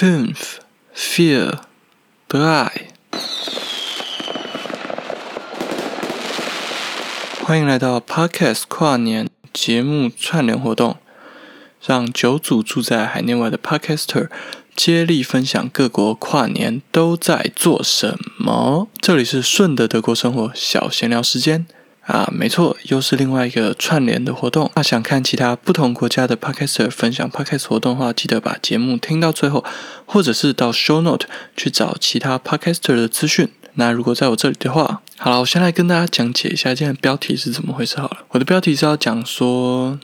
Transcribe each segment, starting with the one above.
fünf, vier, drei。欢迎来到 Podcast 跨年节目串联活动，让九组住在海内外的 Podcaster 接力分享各国跨年都在做什么。这里是顺德德国生活小闲聊时间。啊，没错，又是另外一个串联的活动。那想看其他不同国家的 podcaster 分享 podcast 活动的话，记得把节目听到最后，或者是到 show note 去找其他 podcaster 的资讯。那如果在我这里的话，好了，我先来跟大家讲解一下今天的标题是怎么回事。好了，我的标题是要讲说，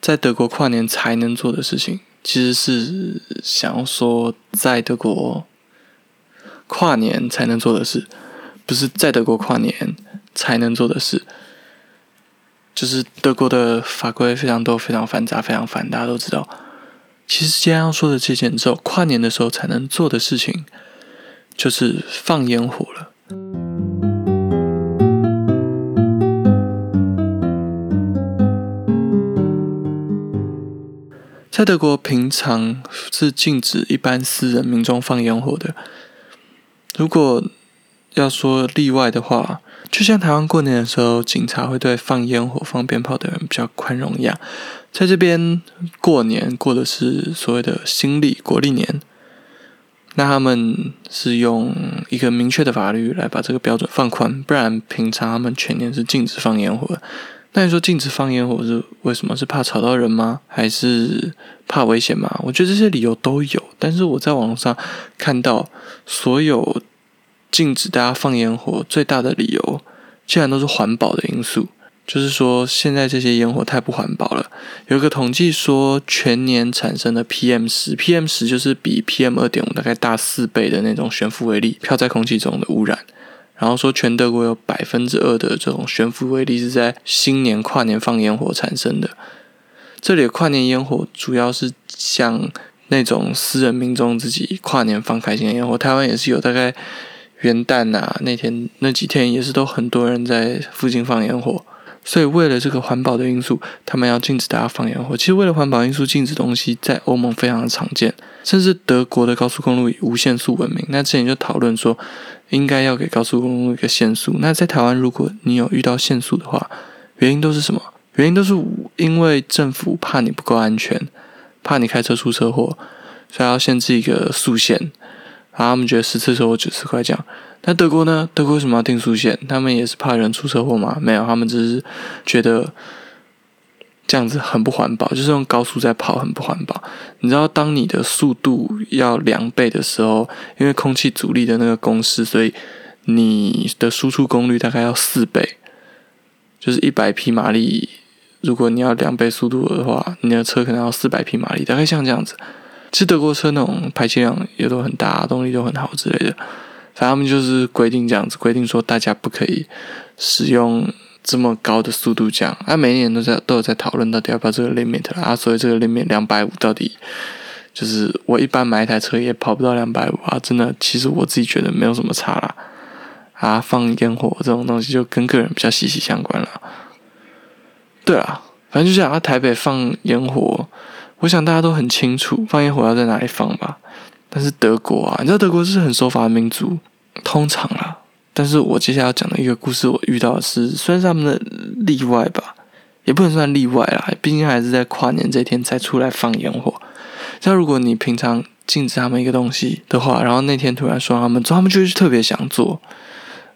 在德国跨年才能做的事情，其实是想要说在德国跨年才能做的事，不是在德国跨年。才能做的事，就是德国的法规非常多、非常繁杂、非常烦。大家都知道，其实今天要说的这件，只有跨年的时候才能做的事情，就是放烟火了。在德国，平常是禁止一般私人民众放烟火的。如果要说例外的话，就像台湾过年的时候，警察会对放烟火、放鞭炮的人比较宽容一样，在这边过年过的是所谓的新历国历年，那他们是用一个明确的法律来把这个标准放宽，不然平常他们全年是禁止放烟火。那你说禁止放烟火是为什么？是怕吵到人吗？还是怕危险吗？我觉得这些理由都有，但是我在网上看到所有。禁止大家放烟火最大的理由，竟然都是环保的因素。就是说，现在这些烟火太不环保了。有一个统计说，全年产生的 PM 十，PM 十就是比 PM 二点五大概大四倍的那种悬浮微粒飘在空气中的污染。然后说，全德国有百分之二的这种悬浮微粒是在新年跨年放烟火产生的。这里的跨年烟火主要是像那种私人民众自己跨年放开心的烟火，台湾也是有大概。元旦呐，那天那几天也是都很多人在附近放烟火，所以为了这个环保的因素，他们要禁止大家放烟火。其实为了环保因素禁止东西，在欧盟非常的常见，甚至德国的高速公路以无限速闻名。那之前就讨论说，应该要给高速公路一个限速。那在台湾，如果你有遇到限速的话，原因都是什么？原因都是因为政府怕你不够安全，怕你开车出车祸，所以要限制一个速限。然后他们觉得十次车祸九十块这样，那德国呢？德国为什么要定速线？他们也是怕人出车祸吗？没有，他们只是觉得这样子很不环保，就是用高速在跑很不环保。你知道，当你的速度要两倍的时候，因为空气阻力的那个公式，所以你的输出功率大概要四倍，就是一百匹马力。如果你要两倍速度的话，你的车可能要四百匹马力，大概像这样子。其实德国车那种排气量也都很大，动力都很好之类的。反正他们就是规定这样子，规定说大家不可以使用这么高的速度降。啊，每年都在都有在讨论到底要不要这个 limit 啊。所以这个 limit 两百五到底就是我一般买一台车也跑不到两百五啊。真的，其实我自己觉得没有什么差啦。啊，放烟火这种东西就跟个人比较息息相关了。对啊，反正就讲啊，台北放烟火。我想大家都很清楚放烟火要在哪里放吧，但是德国啊，你知道德国是很守法的民族，通常啊，但是我接下来要讲的一个故事，我遇到的是算是他们的例外吧，也不能算例外啦，毕竟还是在跨年这天才出来放烟火。像如果你平常禁止他们一个东西的话，然后那天突然说他们做，他们就是特别想做。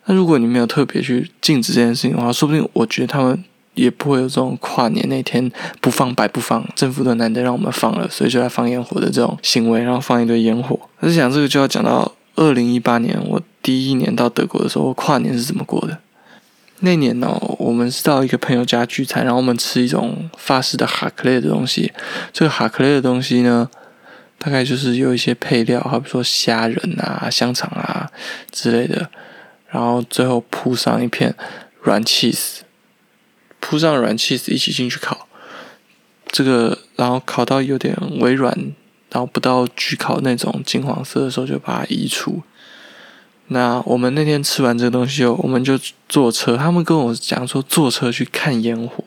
那如果你没有特别去禁止这件事情的话，说不定我觉得他们。也不会有这种跨年那天不放白不放，政府都难得让我们放了，所以就来放烟火的这种行为，然后放一堆烟火。但是讲这个就要讲到二零一八年，我第一年到德国的时候，跨年是怎么过的？那年呢，我们是到一个朋友家聚餐，然后我们吃一种法式的哈克类的东西。这个哈克类的东西呢，大概就是有一些配料，好比说虾仁啊、香肠啊之类的，然后最后铺上一片软 cheese。铺上软气一起进去烤，这个然后烤到有点微软，然后不到焗烤那种金黄色的时候就把它移除。那我们那天吃完这个东西后，我们就坐车。他们跟我讲说坐车去看烟火，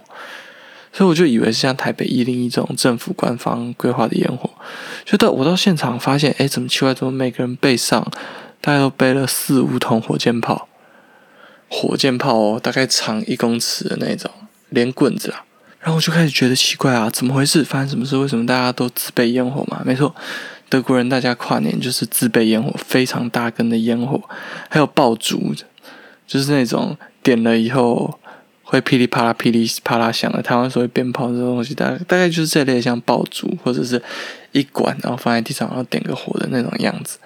所以我就以为是像台北一零一这种政府官方规划的烟火。就到我到现场发现，哎，怎么奇怪？怎么每个人背上大概都背了四五桶火箭炮？火箭炮哦，大概长一公尺的那种，连棍子啊。然后我就开始觉得奇怪啊，怎么回事？发生什么事？为什么大家都自备烟火嘛？没错，德国人大家跨年就是自备烟火，非常大根的烟火，还有爆竹，就是那种点了以后会噼里啪啦、噼里啪啦响的。台湾所谓鞭炮这种东西，大概大概就是这类像爆竹或者是一管，然后放在地上，然后点个火的那种样子，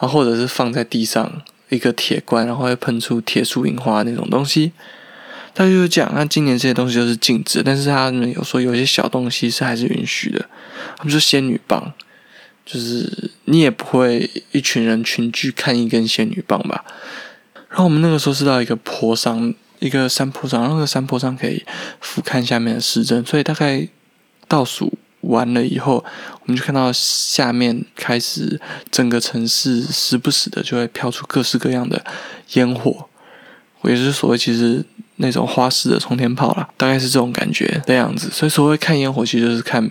然后或者是放在地上一个铁罐，然后会喷出铁树银花那种东西。他就讲，那今年这些东西都是禁止，但是他们有说有些小东西是还是允许的。他们说仙女棒，就是你也不会一群人群聚看一根仙女棒吧？然后我们那个时候是到一个坡上，一个山坡上，那个山坡上可以俯瞰下面的市镇，所以大概倒数完了以后，我们就看到下面开始整个城市时不时的就会飘出各式各样的烟火，我也是所谓其实。那种花式的冲天炮啦，大概是这种感觉的样子。所以所谓看烟火，其实就是看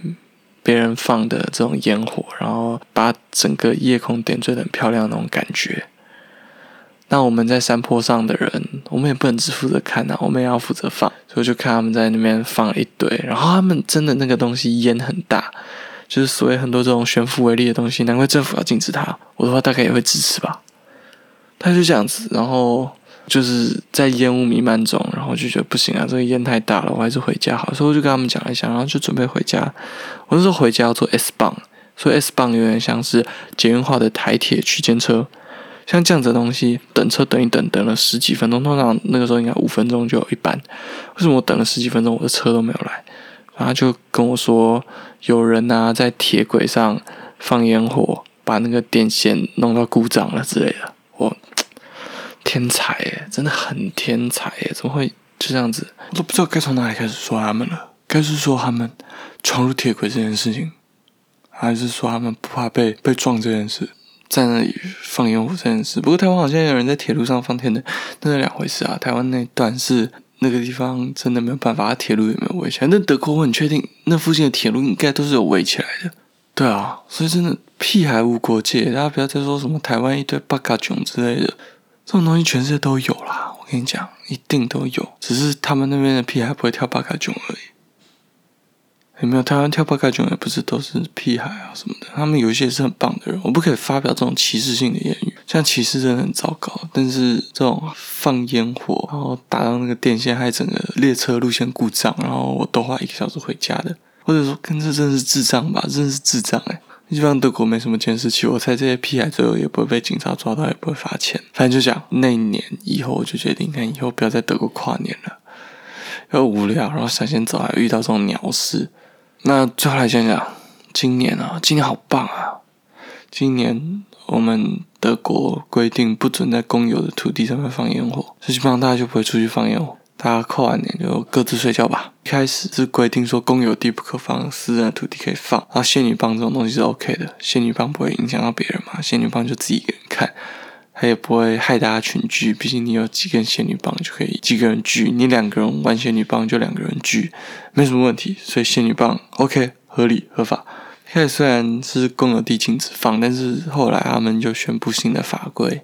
别人放的这种烟火，然后把整个夜空点缀的很漂亮那种感觉。那我们在山坡上的人，我们也不能只负责看呐，我们也要负责放。所以就看他们在那边放一堆，然后他们真的那个东西烟很大，就是所谓很多这种悬浮微粒的东西，难怪政府要禁止它。我的话大概也会支持吧。他就这样子，然后。就是在烟雾弥漫中，然后就觉得不行啊，这个烟太大了，我还是回家好。所以我就跟他们讲了一下，然后就准备回家。我那时候回家要坐 S 棒，所以 S 棒有点像是捷运化的台铁区间车，像这样子的东西，等车等一等，等了十几分钟，通常那个时候应该五分钟就有一班。为什么我等了十几分钟，我的车都没有来？然后就跟我说，有人啊在铁轨上放烟火，把那个电线弄到故障了之类的。我。天才耶，真的很天才耶！怎么会就这样子？我都不知道该从哪里开始说他们了。该是说他们闯入铁轨这件事情，还是说他们不怕被被撞这件事，在那里放烟火这件事？不过台湾好像有人在铁路上放天的，那是两回事啊。台湾那段是那个地方真的没有办法，铁路也没有围起来？那德国我很确定，那附近的铁路应该都是有围起来的。对啊，所以真的屁还无国界，大家不要再说什么台湾一堆八嘎囧之类的。这种东西全世界都有啦，我跟你讲，一定都有，只是他们那边的屁孩不会跳八卡囧而已。有没有台湾跳八卡囧也不是都是屁孩啊什么的，他们有一些是很棒的人，我不可以发表这种歧视性的言语，像歧视真的很糟糕。但是这种放烟火，然后打到那个电线，害整个列车路线故障，然后我多花一个小时回家的，或者说跟这真的是智障吧，真的是智障哎。本上德国没什么监视器，我猜这些屁孩最后也不会被警察抓到，也不会罚钱。反正就讲那一年以后，我就决定，看以后不要在德国跨年了，又无聊，然后想先走，还遇到这种鸟事。那最后来讲讲今年啊，今年好棒啊！今年我们德国规定不准在公有的土地上面放烟火，所以基本上大家就不会出去放烟火。大家扣完年就各自睡觉吧。一开始是规定说公有地不可放，私人的土地可以放。然后仙女棒这种东西是 OK 的，仙女棒不会影响到别人嘛。仙女棒就自己一个人看，它也不会害大家群聚。毕竟你有几根仙女棒就可以几个人聚，你两个人玩仙女棒就两个人聚，没什么问题。所以仙女棒 OK 合理合法。现在虽然是公有地禁止放，但是后来他们就宣布新的法规，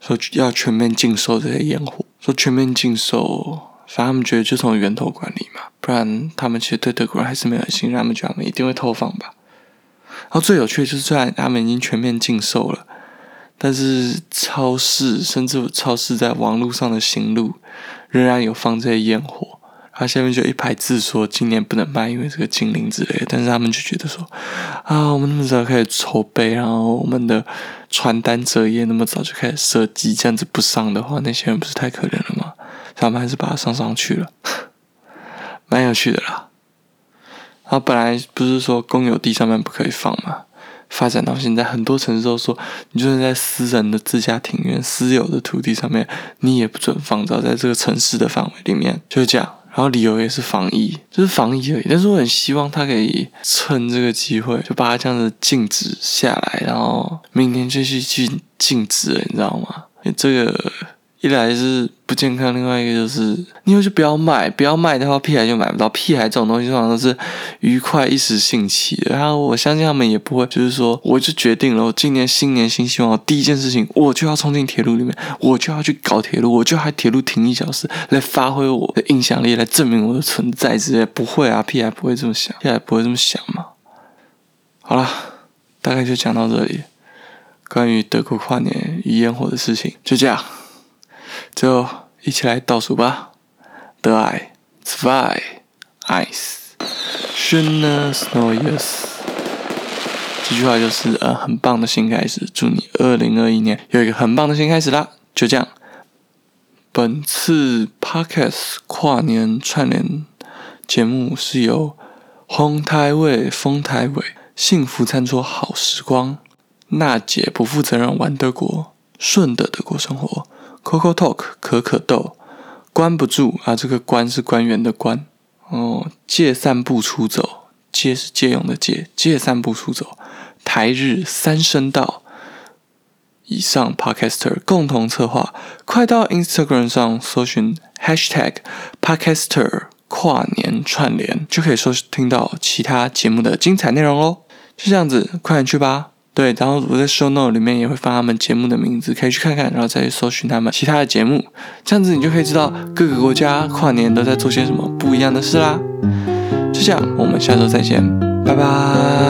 说要全面禁售这些烟火。说全面禁售，反正他们觉得就从源头管理嘛，不然他们其实对德国人还是没有信任，他们觉得他们一定会偷放吧。然后最有趣的就是，虽然他们已经全面禁售了，但是超市甚至超市在网络上的行路仍然有放这些烟火。他下面就一排字说今年不能卖，因为这个禁令之类的。但是他们就觉得说，啊，我们那么早开始筹备，然后我们的传单折页那么早就开始设计，这样子不上的话，那些人不是太可怜了吗？他们还是把它上上去了，蛮有趣的啦。然后本来不是说公有地上面不可以放吗？发展到现在，很多城市都说，你就算在私人的自家庭院、私有的土地上面，你也不准放，只要在这个城市的范围里面，就是这样。然后理由也是防疫，就是防疫而已。但是我很希望他可以趁这个机会，就把它这样子禁止下来，然后明天继续去禁止了，你知道吗？这个一来是不健康，另外一个就是你以就不要卖，不要卖的话，屁孩就买不到。屁孩这种东西通常都是愉快一时兴起的，然后我相信他们也不会，就是说我就决定了，我今年新年新希望，第一件事情我就要冲进铁路里面，我就要去搞铁路，我就还铁路停一小时，来发挥我的影响力，来证明我的存在之类。不会啊，屁孩不会这么想，屁孩不会这么想嘛。好了，大概就讲到这里，关于德国跨年与烟火的事情就这样。就一起来倒数吧！Drei, zwei, eins. Schönes Neues。这句话就是呃很棒的新开始，祝你二零二一年有一个很棒的新开始啦！就这样，本次 Podcast 跨年串联节目是由红台位、丰台尾、幸福餐桌好时光、娜姐不负责任玩德国、顺的德国生活。Coco Talk 可可豆，关不住啊！这个关是官员的关哦。借散步出走，借是借用的借，借散步出走。台日三声道，以上 Podcaster 共同策划，快到 Instagram 上搜寻 Hashtag Podcaster 跨年串联，就可以收听到其他节目的精彩内容喽。就这样子，快点去吧！对，然后我在 show note 里面也会放他们节目的名字，可以去看看，然后再去搜寻他们其他的节目，这样子你就可以知道各个国家跨年都在做些什么不一样的事啦。就这样，我们下周再见，拜拜。